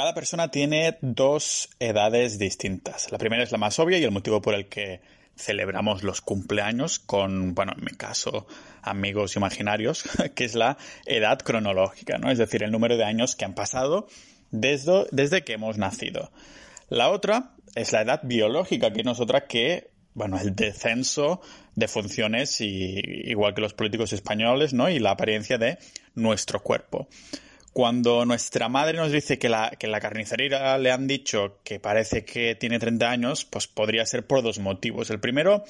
Cada persona tiene dos edades distintas. La primera es la más obvia y el motivo por el que celebramos los cumpleaños con, bueno, en mi caso, amigos imaginarios, que es la edad cronológica, ¿no? Es decir, el número de años que han pasado desde, desde que hemos nacido. La otra es la edad biológica, que no es otra que, bueno, el descenso de funciones y, igual que los políticos españoles, ¿no? Y la apariencia de nuestro cuerpo. Cuando nuestra madre nos dice que la, que la carnicería le han dicho que parece que tiene 30 años, pues podría ser por dos motivos. El primero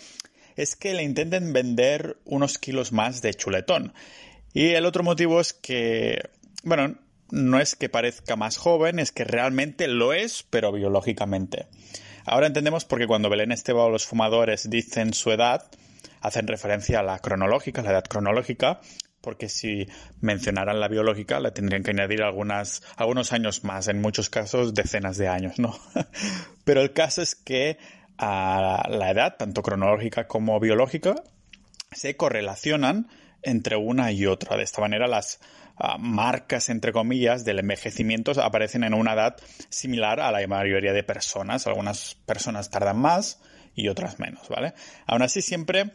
es que le intenten vender unos kilos más de chuletón. Y el otro motivo es que, bueno, no es que parezca más joven, es que realmente lo es, pero biológicamente. Ahora entendemos por qué cuando Belén Esteban o los fumadores dicen su edad, hacen referencia a la cronológica, la edad cronológica, porque si mencionaran la biológica le tendrían que añadir algunos años más, en muchos casos decenas de años, ¿no? Pero el caso es que la edad, tanto cronológica como biológica, se correlacionan entre una y otra. De esta manera las ah, marcas, entre comillas, del envejecimiento aparecen en una edad similar a la mayoría de personas. Algunas personas tardan más y otras menos, ¿vale? Aún así siempre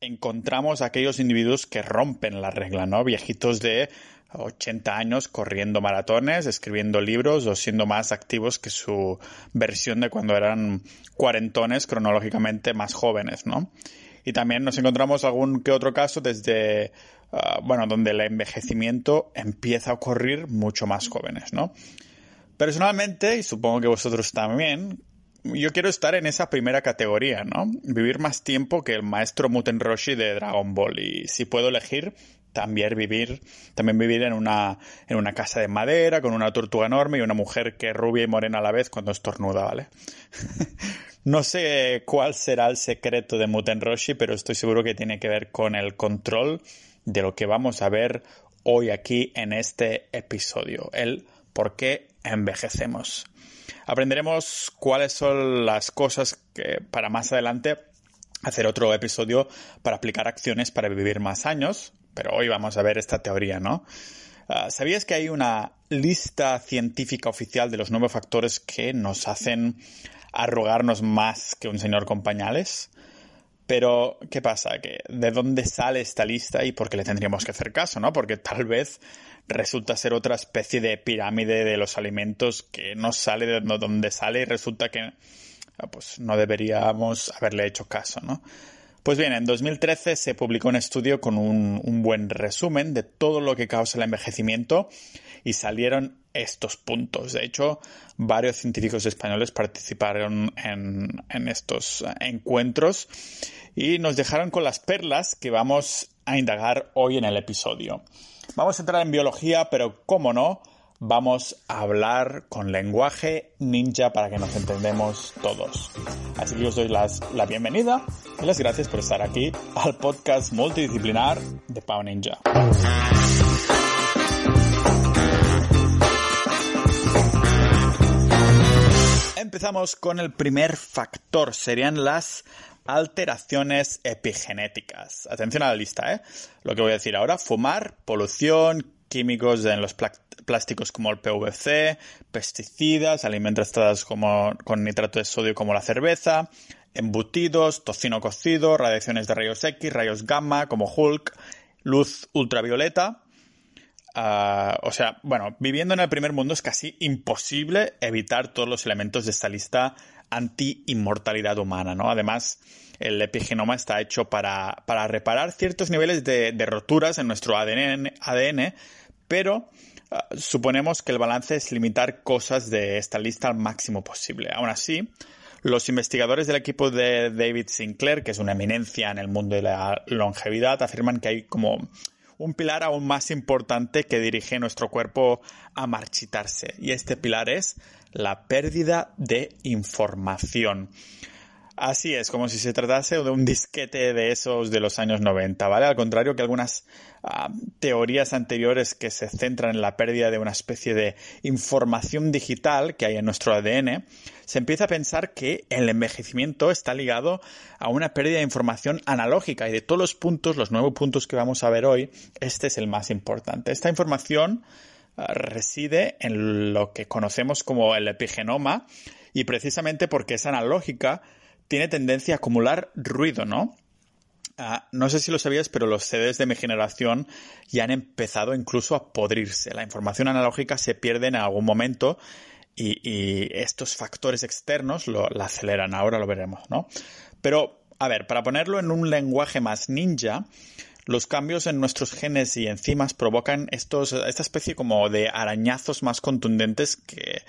encontramos aquellos individuos que rompen la regla, ¿no? Viejitos de 80 años corriendo maratones, escribiendo libros o siendo más activos que su versión de cuando eran cuarentones cronológicamente más jóvenes, ¿no? Y también nos encontramos algún que otro caso desde, ah, bueno, donde el envejecimiento empieza a ocurrir mucho más jóvenes, ¿no? Personalmente, y supongo que vosotros también, yo quiero estar en esa primera categoría, ¿no? Vivir más tiempo que el maestro Muten Roshi de Dragon Ball. Y si puedo elegir, también vivir, también vivir en una, en una casa de madera, con una tortuga enorme y una mujer que es rubia y morena a la vez cuando estornuda, ¿vale? no sé cuál será el secreto de Muten Roshi, pero estoy seguro que tiene que ver con el control de lo que vamos a ver hoy aquí en este episodio. El por qué envejecemos. Aprenderemos cuáles son las cosas que para más adelante hacer otro episodio para aplicar acciones para vivir más años, pero hoy vamos a ver esta teoría, ¿no? Ah, ¿Sabías que hay una lista científica oficial de los nueve factores que nos hacen arrogarnos más que un señor con pañales? Pero, ¿qué pasa? ¿Que ¿De dónde sale esta lista y por qué le tendríamos que hacer caso, no? Porque tal vez resulta ser otra especie de pirámide de los alimentos que no sale de donde sale y resulta que ah, pues no deberíamos haberle hecho caso, ¿no? Pues bien, en 2013 se publicó un estudio con un, buen resumen de todo lo que causa el envejecimiento y salieron estos puntos. De hecho, varios científicos españoles participaron en, estos encuentros y nos dejaron con las perlas que vamos a indagar hoy en el episodio. Vamos a entrar en biología, pero cómo no, vamos a hablar con lenguaje ninja para que nos entendemos todos. Así que os doy las, la bienvenida y las gracias por estar aquí al podcast multidisciplinar de Pau Ninja. Empezamos con el primer factor, serían las alteraciones epigenéticas. Atención a la lista, ¿eh? Lo que voy a decir ahora, fumar, polución, químicos en los plásticos como el PVC, pesticidas, alimentos tratados como, con nitrato de sodio como la cerveza, embutidos, tocino cocido, radiaciones de rayos X, rayos gamma como Hulk, luz ultravioleta. Ah, o sea, bueno, viviendo en el primer mundo es casi imposible evitar todos los elementos de esta lista anti-inmortalidad humana, ¿no? Además, el epigenoma está hecho para, reparar ciertos niveles de, roturas en nuestro ADN, ADN pero ah, suponemos que el balance es limitar cosas de esta lista al máximo posible. Aún así, los investigadores del equipo de David Sinclair, que es una eminencia en el mundo de la longevidad, afirman que hay como un pilar aún más importante que dirige nuestro cuerpo a marchitarse. Y este pilar es la pérdida de información. Así es, como si se tratase de un disquete de esos de los años 90, ¿vale? Al contrario que algunas ah, teorías anteriores que se centran en la pérdida de una especie de información digital que hay en nuestro ADN, se empieza a pensar que el envejecimiento está ligado a una pérdida de información analógica y de todos los puntos, los nuevos puntos que vamos a ver hoy, este es el más importante. Esta información reside en lo que conocemos como el epigenoma y precisamente porque es analógica tiene tendencia a acumular ruido, ¿no? Ah, no sé si lo sabías, pero los CDs de mi generación ya han empezado incluso a podrirse. La información analógica se pierde en algún momento y, estos factores externos lo, la aceleran. Ahora lo veremos, ¿no? Pero, a ver, para ponerlo en un lenguaje más ninja, los cambios en nuestros genes y enzimas provocan estos, esta especie como de arañazos más contundentes que,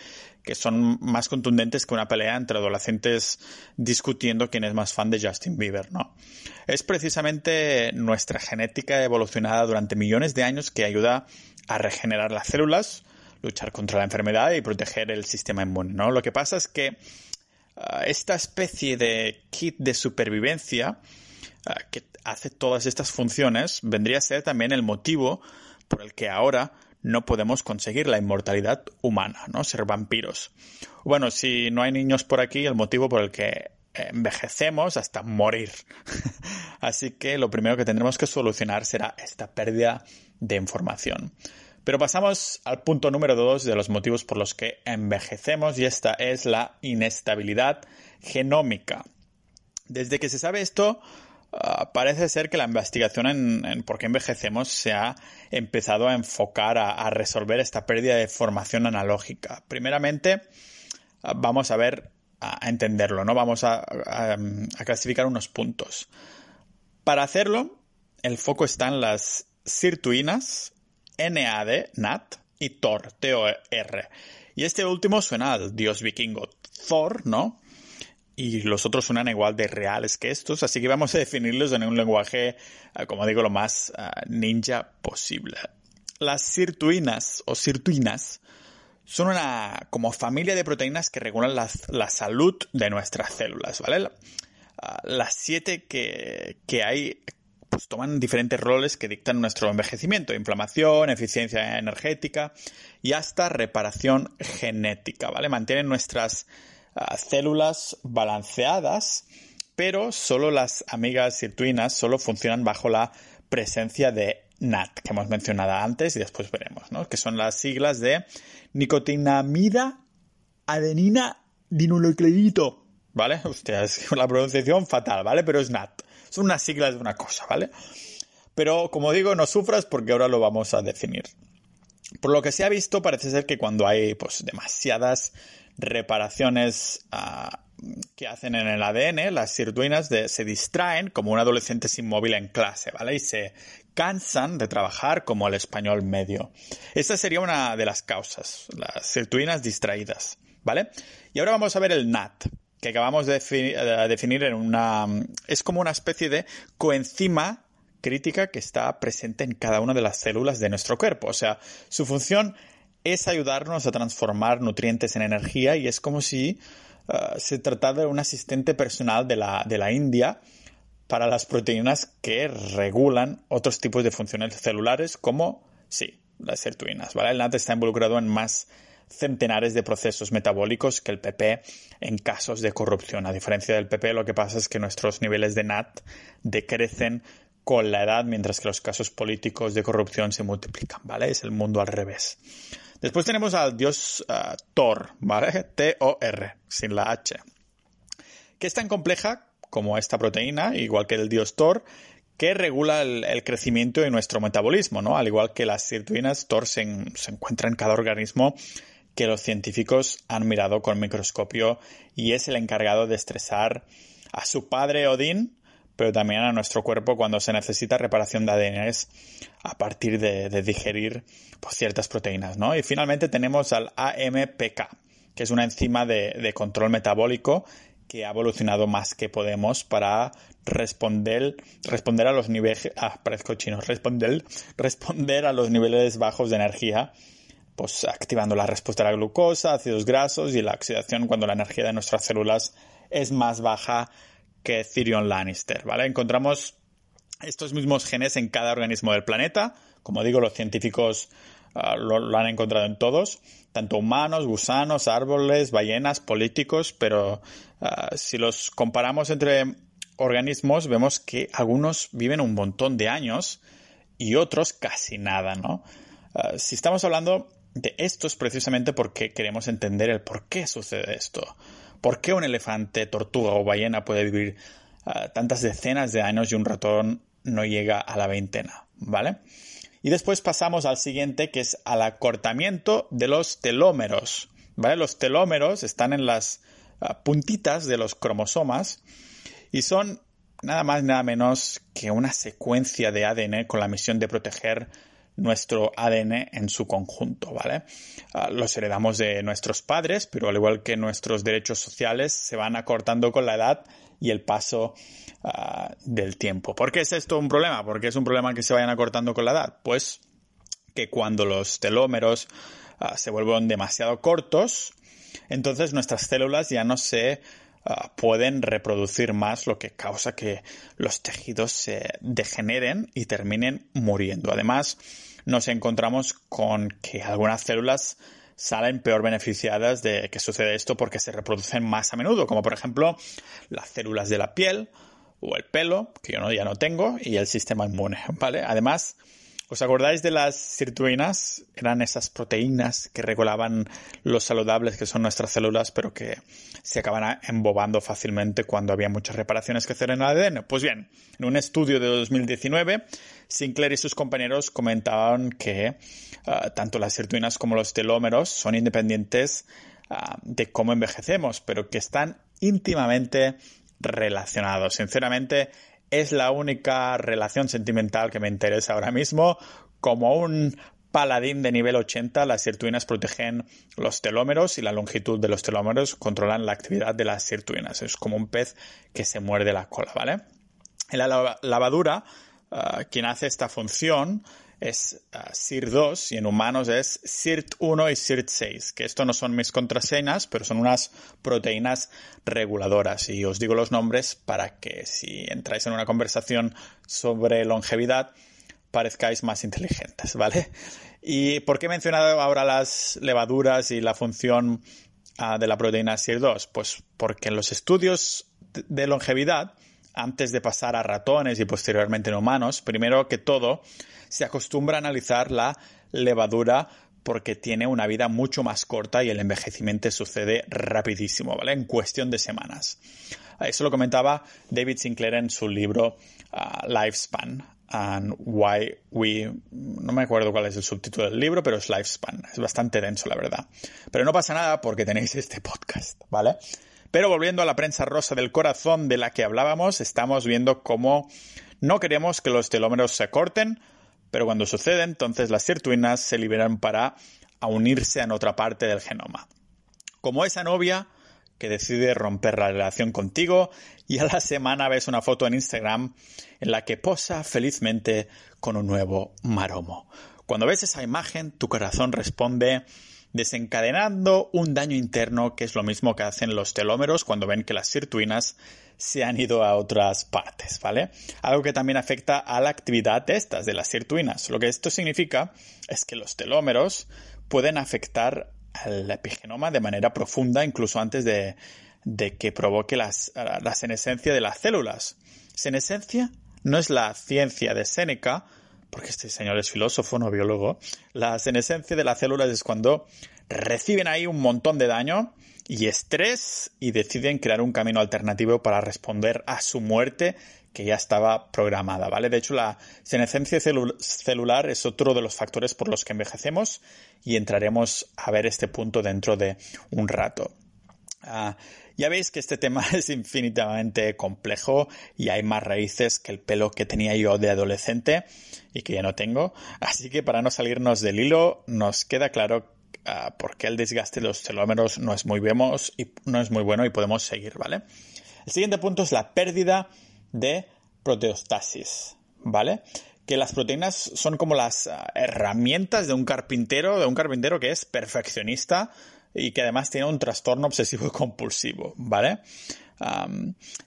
que son más contundentes que una pelea entre adolescentes discutiendo quién es más fan de Justin Bieber, ¿no? Es precisamente nuestra genética evolucionada durante millones de años que ayuda a regenerar las células, luchar contra la enfermedad y proteger el sistema inmune, ¿no? Lo que pasa es que ah, esta especie de kit de supervivencia que hace todas estas funciones vendría a ser también el motivo por el que ahora no podemos conseguir la inmortalidad humana, ¿no? Ser vampiros. Bueno, si no hay niños por aquí, el motivo por el que envejecemos hasta morir. Así que lo primero que tendremos que solucionar será esta pérdida de información. Pero pasamos al punto número dos de los motivos por los que envejecemos y esta es la inestabilidad genómica. Desde que se sabe esto, Ah, parece ser que la investigación en, por qué envejecemos se ha empezado a enfocar a, resolver esta pérdida de formación analógica. Primeramente, ah, vamos a ver, a, entenderlo, ¿no? Vamos a, clasificar unos puntos. Para hacerlo, el foco está en las sirtuinas, NAD, NAT, y TOR, T-O-R. Y este último suena al dios vikingo Thor, ¿no? Y los otros suenan igual de reales que estos, así que vamos a definirlos en un lenguaje, ah, como digo, lo más ah, ninja posible. Las sirtuinas o sirtuinas son una como familia de proteínas que regulan la, salud de nuestras células, ¿vale? Ah, las siete que, que hay pues toman diferentes roles que dictan nuestro envejecimiento, inflamación, eficiencia energética y hasta reparación genética, ¿vale? Mantienen nuestras células balanceadas, pero solo las amigas sirtuinas solo funcionan bajo la presencia de NAT, que hemos mencionado antes y después veremos, ¿no? Que son las siglas de nicotinamida adenina dinucleído, ¿vale? Hostia, es la pronunciación fatal, ¿vale? Pero es NAT. Son unas siglas de una cosa, ¿vale? Pero como digo, no sufras porque ahora lo vamos a definir. Por lo que se ha visto, parece ser que cuando hay pues demasiadas reparaciones ah, que hacen en el ADN, las sirtuinas se distraen como un adolescente sin móvil en clase, ¿vale? Y se cansan de trabajar como el español medio. Esta sería una de las causas, las sirtuinas distraídas, ¿vale? Y ahora vamos a ver el NAT, que acabamos de definir en una... es como una especie de coenzima crítica que está presente en cada una de las células de nuestro cuerpo. O sea, su función es ayudarnos a transformar nutrientes en energía y es como si uh, se tratara de un asistente personal de la, de la India para las proteínas que regulan otros tipos de funciones celulares como, sí, las sirtuinas, ¿vale? El NAT está involucrado en más centenares de procesos metabólicos que el PP en casos de corrupción. A diferencia del PP, lo que pasa es que nuestros niveles de NAT decrecen con la edad, mientras que los casos políticos de corrupción se multiplican, ¿vale? Es el mundo al revés. Después tenemos al dios uh, Thor, ¿vale? T-O-R, sin la H. Que es tan compleja como esta proteína, igual que el dios Thor, que regula el, crecimiento de nuestro metabolismo, ¿no? Al igual que las sirtuinas, Thor se, se encuentra en cada organismo que los científicos han mirado con microscopio y es el encargado de estresar a su padre Odín pero también a nuestro cuerpo cuando se necesita reparación de ADN a partir de, digerir pues, ciertas proteínas, ¿no? Y finalmente tenemos al AMPK, que es una enzima de, control metabólico que ha evolucionado más que podemos para responder, responder a los niveles, ah, responder, responder a los niveles bajos de energía, pues activando la respuesta a la glucosa, ácidos grasos y la oxidación cuando la energía de nuestras células es más baja que Tyrion Lannister, ¿vale? Encontramos estos mismos genes en cada organismo del planeta. Como digo, los científicos ah, lo, han encontrado en todos, tanto humanos, gusanos, árboles, ballenas, políticos, pero ah, si los comparamos entre organismos, vemos que algunos viven un montón de años y otros casi nada, ¿no? Ah, si estamos hablando de estos precisamente porque queremos entender el por qué sucede esto. ¿Por qué un elefante, tortuga o ballena puede vivir ah, tantas decenas de años y un ratón no llega a la veintena? ¿Vale? Y después pasamos al siguiente, que es al acortamiento de los telómeros. ¿Vale? Los telómeros están en las ah, puntitas de los cromosomas y son nada más nada menos que una secuencia de ADN con la misión de proteger nuestro ADN en su conjunto, ¿vale? Ah, los heredamos de nuestros padres, pero al igual que nuestros derechos sociales se van acortando con la edad y el paso ah, del tiempo. ¿Por qué es esto un problema? ¿Por qué es un problema que se vayan acortando con la edad? Pues que cuando los telómeros ah, se vuelven demasiado cortos, entonces nuestras células ya no se pueden reproducir más, lo que causa que los tejidos se degeneren y terminen muriendo. Además, nos encontramos con que algunas células salen peor beneficiadas de que sucede esto porque se reproducen más a menudo, como por ejemplo las células de la piel o el pelo, que yo no, ya no tengo, y el sistema inmune, ¿vale? Además, ¿Os acordáis de las sirtuinas? Eran esas proteínas que regulaban los saludables que son nuestras células, pero que se acaban embobando fácilmente cuando había muchas reparaciones que hacer en el ADN. Pues bien, en un estudio de 2019, Sinclair y sus compañeros comentaban que ah, tanto las sirtuinas como los telómeros son independientes ah, de cómo envejecemos, pero que están íntimamente relacionados. Sinceramente, es la única relación sentimental que me interesa ahora mismo. Como un paladín de nivel 80, las sirtuinas protegen los telómeros y la longitud de los telómeros controlan la actividad de las sirtuinas. Es como un pez que se muerde la cola, ¿vale? En la lavadura, ah, quien hace esta función es uh, SIR2 y en humanos es SIRT1 y SIRT6, que esto no son mis contraseñas, pero son unas proteínas reguladoras y os digo los nombres para que si entráis en una conversación sobre longevidad parezcáis más inteligentes, ¿vale? ¿Y por qué he mencionado ahora las levaduras y la función uh, de la proteína SIR2? Pues porque en los estudios de longevidad, antes de pasar a ratones y posteriormente en humanos, primero que todo, se acostumbra a analizar la levadura porque tiene una vida mucho más corta y el envejecimiento sucede rapidísimo, ¿vale? En cuestión de semanas. Eso lo comentaba David Sinclair en su libro uh, Lifespan and Why We... No me acuerdo cuál es el subtítulo del libro, pero es Lifespan. Es bastante denso, la verdad. Pero no pasa nada porque tenéis este podcast, ¿vale? Pero volviendo a la prensa rosa del corazón de la que hablábamos, estamos viendo cómo no queremos que los telómeros se corten, pero cuando sucede, entonces las sirtuinas se liberan para unirse en otra parte del genoma. Como esa novia que decide romper la relación contigo y a la semana ves una foto en Instagram en la que posa felizmente con un nuevo maromo. Cuando ves esa imagen, tu corazón responde desencadenando un daño interno que es lo mismo que hacen los telómeros cuando ven que las sirtuinas se han ido a otras partes, ¿vale? Algo que también afecta a la actividad de estas, de las sirtuinas. Lo que esto significa es que los telómeros pueden afectar al epigenoma de manera profunda, incluso antes de, que provoque la senescencia de las células. Senescencia no es la ciencia de Séneca, porque este señor es filósofo, no biólogo. La senescencia de las células es cuando reciben ahí un montón de daño y estrés y deciden crear un camino alternativo para responder a su muerte que ya estaba programada, ¿vale? De hecho, la senescencia celular es otro de los factores por los que envejecemos y entraremos a ver este punto dentro de un rato. Ah, ya veis que este tema es infinitamente complejo y hay más raíces que el pelo que tenía yo de adolescente y que ya no tengo. Así que para no salirnos del hilo, nos queda claro uh, por qué el desgaste de los telómeros no es muy vemos y no es muy bueno y podemos seguir, ¿vale? El siguiente punto es la pérdida de proteostasis, ¿vale? Que las proteínas son como las ah, herramientas de un carpintero, de un carpintero que es perfeccionista y que además tiene un trastorno obsesivo compulsivo, ¿vale?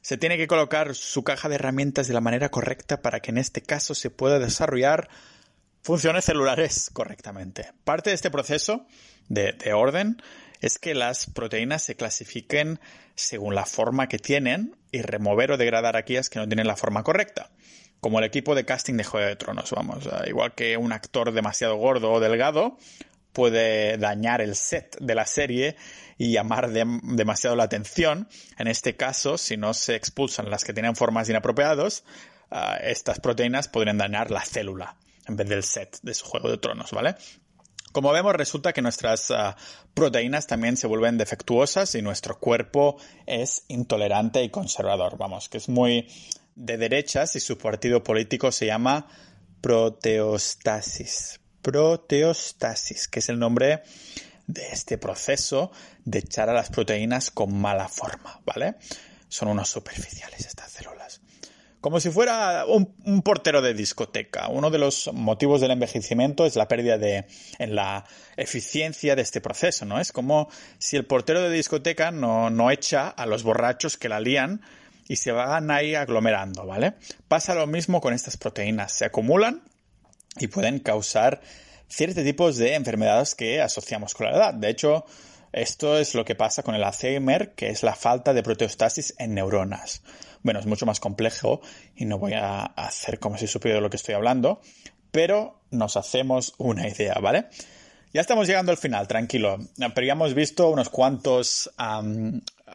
se tiene que colocar su caja de herramientas de la manera correcta para que en este caso se pueda desarrollar funciones celulares correctamente. Parte de este proceso de, de orden es que las proteínas se clasifiquen según la forma que tienen y remover o degradar aquellas que no tienen la forma correcta. Como el equipo de casting de Juego de Tronos, vamos. Igual que un actor demasiado gordo o delgado puede dañar el set de la serie y llamar demasiado la atención. En este caso, si no se expulsan las que tienen formas inapropiadas, ah, estas proteínas podrían dañar la célula en vez del set de su juego de tronos, ¿vale? Como vemos, resulta que nuestras ah, proteínas también se vuelven defectuosas y nuestro cuerpo es intolerante y conservador. Vamos, que es muy de derechas y su partido político se llama proteostasis. Proteostasis, que es el nombre de este proceso de echar a las proteínas con mala forma, ¿vale? Son unos superficiales estas células como si fuera un, portero de discoteca. Uno de los motivos del envejecimiento es la pérdida de en la eficiencia de este proceso, ¿no? Es como si el portero de discoteca no, no echa a los borrachos que la lían y se van ahí aglomerando, ¿vale? Pasa lo mismo con estas proteínas, se acumulan y pueden causar ciertos tipos de enfermedades que asociamos con la edad. De hecho, esto es lo que pasa con el Alzheimer, que es la falta de proteostasis en neuronas. Bueno, es mucho más complejo y no voy a hacer como si supiera de lo que estoy hablando, pero nos hacemos una idea, ¿vale? Ya estamos llegando al final, tranquilo. Pero ya hemos visto unos cuantos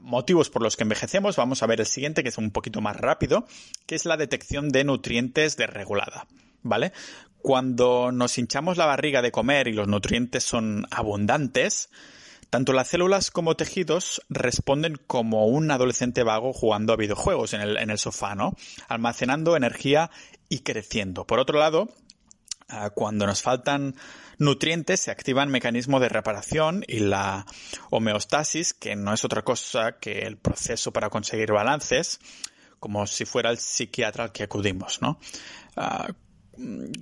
motivos por los que envejecemos. Vamos a ver el siguiente, que es un poquito más rápido, que es la detección de nutrientes desregulada. ¿Vale? Cuando nos hinchamos la barriga de comer y los nutrientes son abundantes, tanto las células como tejidos responden como un adolescente vago jugando a videojuegos en el, sofá, ¿no? Almacenando energía y creciendo. Por otro lado, ah, cuando nos faltan nutrientes se activan mecanismos de reparación y la homeostasis, que no es otra cosa que el proceso para conseguir balances, como si fuera el psiquiatra al que acudimos, ¿no? Ah,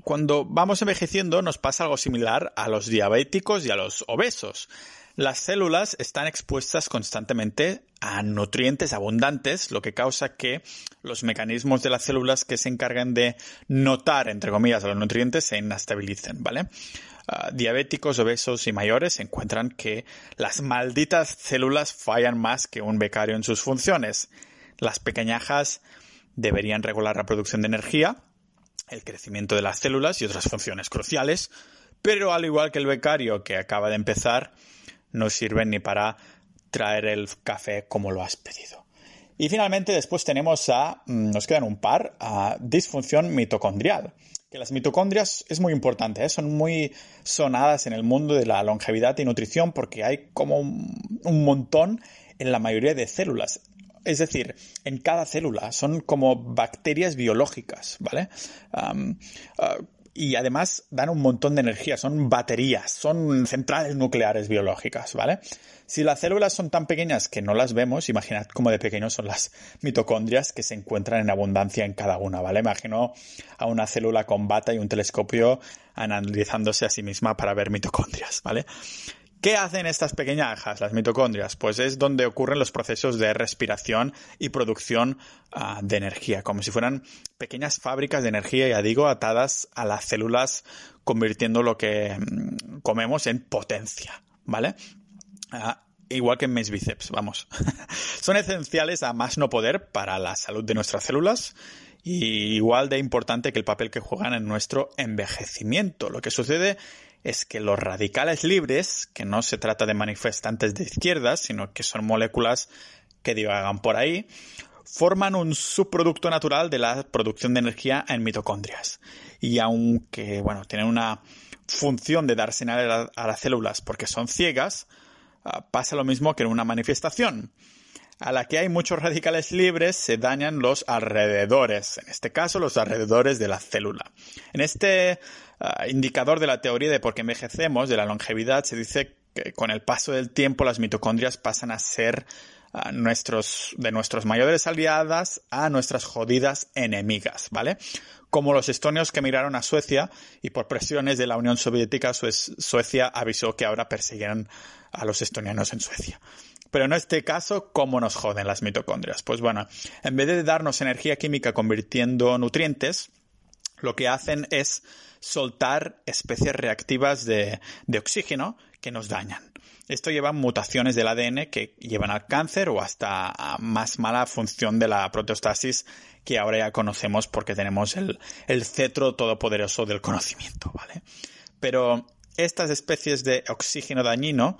cuando vamos envejeciendo nos pasa algo similar a los diabéticos y a los obesos. Las células están expuestas constantemente a nutrientes abundantes, lo que causa que los mecanismos de las células que se encargan de notar, entre comillas, a los nutrientes se inestabilicen, ¿vale? Ah, diabéticos, obesos y mayores encuentran que las malditas células fallan más que un becario en sus funciones. Las pequeñajas deberían regular la producción de energía, el crecimiento de las células y otras funciones cruciales, pero al igual que el becario que acaba de empezar, no sirven ni para traer el café como lo has pedido. Y finalmente después tenemos a, mm, nos quedan un par, a disfunción mitocondrial. Que las mitocondrias es muy importante, ¿eh? son muy sonadas en el mundo de la longevidad y nutrición porque hay como un, montón en la mayoría de células. Es decir, en cada célula son como bacterias biológicas, ¿vale? Ah, y además dan un montón de energía, son baterías, son centrales nucleares biológicas, ¿vale? Si las células son tan pequeñas que no las vemos, imaginad cómo de pequeños son las mitocondrias que se encuentran en abundancia en cada una, ¿vale? Imagino a una célula con bata y un telescopio analizándose a sí misma para ver mitocondrias, ¿vale? ¿Qué hacen estas pequeñas las mitocondrias? Pues es donde ocurren los procesos de respiración y producción ah, de energía, como si fueran pequeñas fábricas de energía, ya digo, atadas a las células, convirtiendo lo que mm, comemos en potencia, ¿vale? Ah, igual que en mis bíceps, vamos. Son esenciales a más no poder para la salud de nuestras células y igual de importante que el papel que juegan en nuestro envejecimiento. Lo que sucede es que los radicales libres, que no se trata de manifestantes de izquierdas, sino que son moléculas que divagan por ahí, forman un subproducto natural de la producción de energía en mitocondrias. Y aunque, bueno, tienen una función de dar señal a las células porque son ciegas, ah, pasa lo mismo que en una manifestación. A la que hay muchos radicales libres se dañan los alrededores, en este caso los alrededores de la célula. En este Ah, indicador de la teoría de por qué envejecemos, de la longevidad, se dice que con el paso del tiempo las mitocondrias pasan a ser ah, nuestros, de nuestros mayores aliadas a nuestras jodidas enemigas, ¿vale? Como los estonios que emigraron a Suecia y por presiones de la Unión Soviética, Suecia avisó que ahora perseguirán a los estonianos en Suecia. Pero en este caso, ¿cómo nos joden las mitocondrias? Pues bueno, en vez de darnos energía química convirtiendo nutrientes, lo que hacen es soltar especies reactivas de, oxígeno que nos dañan. Esto lleva mutaciones del ADN que llevan al cáncer o hasta a más mala función de la proteostasis que ahora ya conocemos porque tenemos el, el cetro todopoderoso del conocimiento, ¿vale? Pero estas especies de oxígeno dañino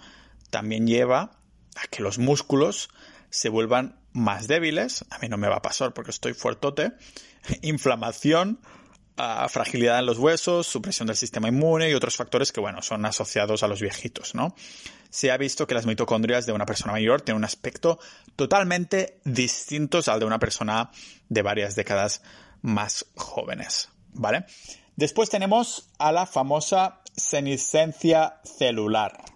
también lleva a que los músculos se vuelvan más débiles, a mí no me va a pasar porque estoy fuertote, inflamación, fragilidad en los huesos, supresión del sistema inmune y otros factores que, bueno, son asociados a los viejitos, ¿no? Se ha visto que las mitocondrias de una persona mayor tienen un aspecto totalmente distinto al de una persona de varias décadas más jóvenes, ¿vale? Después tenemos a la famosa senescencia celular.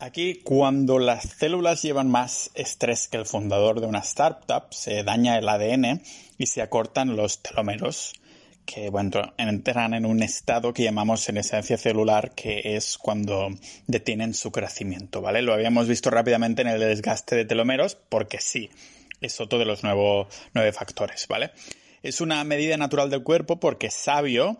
Aquí, cuando las células llevan más estrés que el fundador de una startup, se daña el ADN y se acortan los telómeros, que bueno, entran en un estado que llamamos senescencia celular, que es cuando detienen su crecimiento, ¿vale? Lo habíamos visto rápidamente en el desgaste de telómeros, porque sí, es otro de los nueve factores, ¿vale? Es una medida natural del cuerpo porque sabio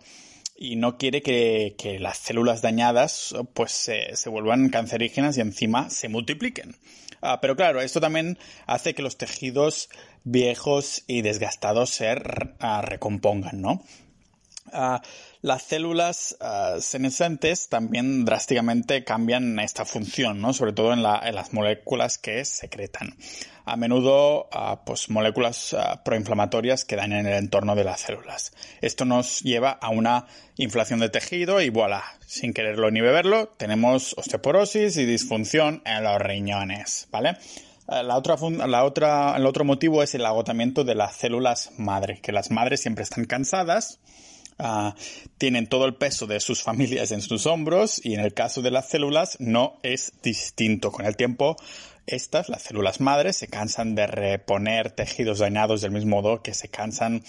y no quiere que, las células dañadas pues se, vuelvan cancerígenas y encima se multipliquen. Ah, pero claro, esto también hace que los tejidos viejos y desgastados se ah, recompongan, ¿no? Ah, las células senescentes también drásticamente cambian esta función, ¿no? Sobre todo en, en las moléculas que secretan a menudo pues, moléculas proinflamatorias que dañan el entorno de las células. Esto nos lleva a una inflación de tejido y voilà, sin quererlo ni beberlo, tenemos osteoporosis y disfunción en los riñones, ¿vale? La otra, la otra, el otro motivo es el agotamiento de las células madre, que las madres siempre están cansadas, ah, tienen todo el peso de sus familias en sus hombros y en el caso de las células no es distinto. Con el tiempo estas, las células madres, se cansan de reponer tejidos dañados del mismo modo que se cansan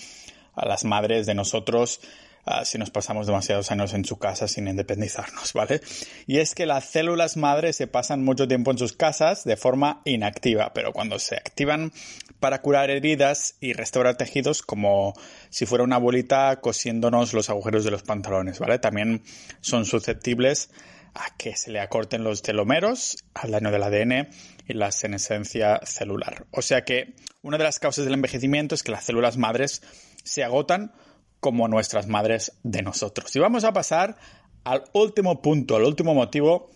a las madres de nosotros ah, si nos pasamos demasiados años en su casa sin independizarnos, ¿vale? Y es que las células madres se pasan mucho tiempo en sus casas de forma inactiva, pero cuando se activan para curar heridas y restaurar tejidos como si fuera una bolita cosiéndonos los agujeros de los pantalones, ¿vale? También son susceptibles a que se le acorten los telómeros al daño del ADN y la senescencia celular. O sea que una de las causas del envejecimiento es que las células madres se agotan como nuestras madres de nosotros. Y vamos a pasar al último punto, al último motivo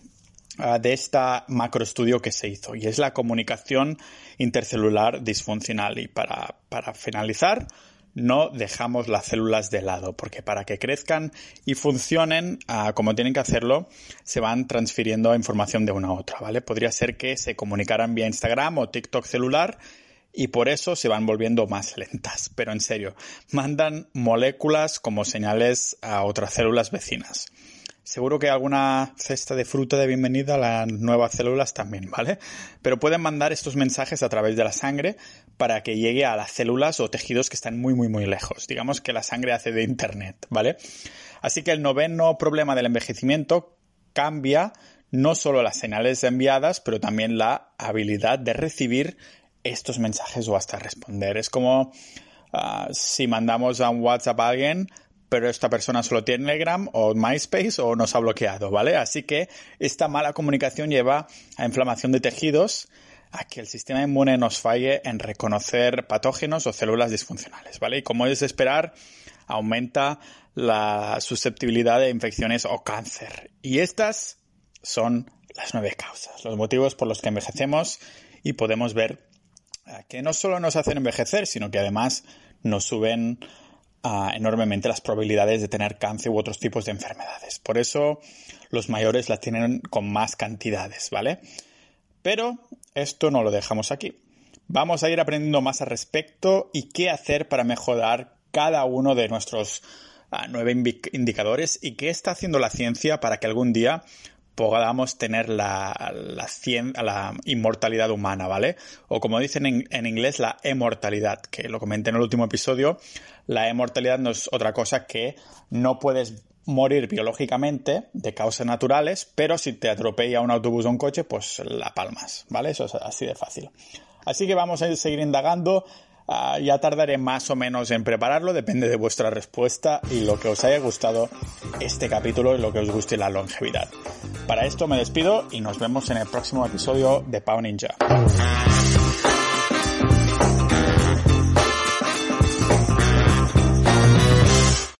ah, de esta macroestudio que se hizo y es la comunicación intercelular disfuncional. Y para, para finalizar, no dejamos las células de lado, porque para que crezcan y funcionen ah, como tienen que hacerlo, se van transfiriendo información de una a otra, ¿vale? Podría ser que se comunicaran vía Instagram o TikTok celular y por eso se van volviendo más lentas. Pero en serio, mandan moléculas como señales a otras células vecinas. Seguro que alguna cesta de fruta de bienvenida a las nuevas células también, ¿vale? Pero pueden mandar estos mensajes a través de la sangre para que llegue a las células o tejidos que están muy, muy, muy lejos. Digamos que la sangre hace de Internet, ¿vale? Así que el noveno problema del envejecimiento cambia no solo las señales enviadas, pero también la habilidad de recibir estos mensajes o hasta responder. Es como ah, si mandamos a un WhatsApp a alguien, pero esta persona solo tiene Telegram o MySpace o nos ha bloqueado, ¿vale? Así que esta mala comunicación lleva a inflamación de tejidos, a que el sistema inmune nos falle en reconocer patógenos o células disfuncionales, ¿vale? Y como es esperar, aumenta la susceptibilidad de infecciones o cáncer. Y estas son las nueve causas, los motivos por los que envejecemos y podemos ver que no solo nos hacen envejecer, sino que además nos suben ah, enormemente las probabilidades de tener cáncer u otros tipos de enfermedades. Por eso los mayores las tienen con más cantidades, ¿vale? Pero esto no lo dejamos aquí. Vamos a ir aprendiendo más al respecto y qué hacer para mejorar cada uno de nuestros ah, nueve indicadores y qué está haciendo la ciencia para que algún día podamos tener la, la, inmortalidad humana, ¿vale? O como dicen en, en, inglés, la emortalidad, que lo comenté en el último episodio, la emortalidad no es otra cosa que no puedes morir biológicamente de causas naturales, pero si te atropella un autobús o un coche, pues la palmas, ¿vale? Eso es así de fácil. Así que vamos a seguir indagando. Ah, ya tardaré más o menos en prepararlo, depende de vuestra respuesta y lo que os haya gustado este capítulo y lo que os guste la longevidad. Para esto me despido y nos vemos en el próximo episodio de Pau Ninja.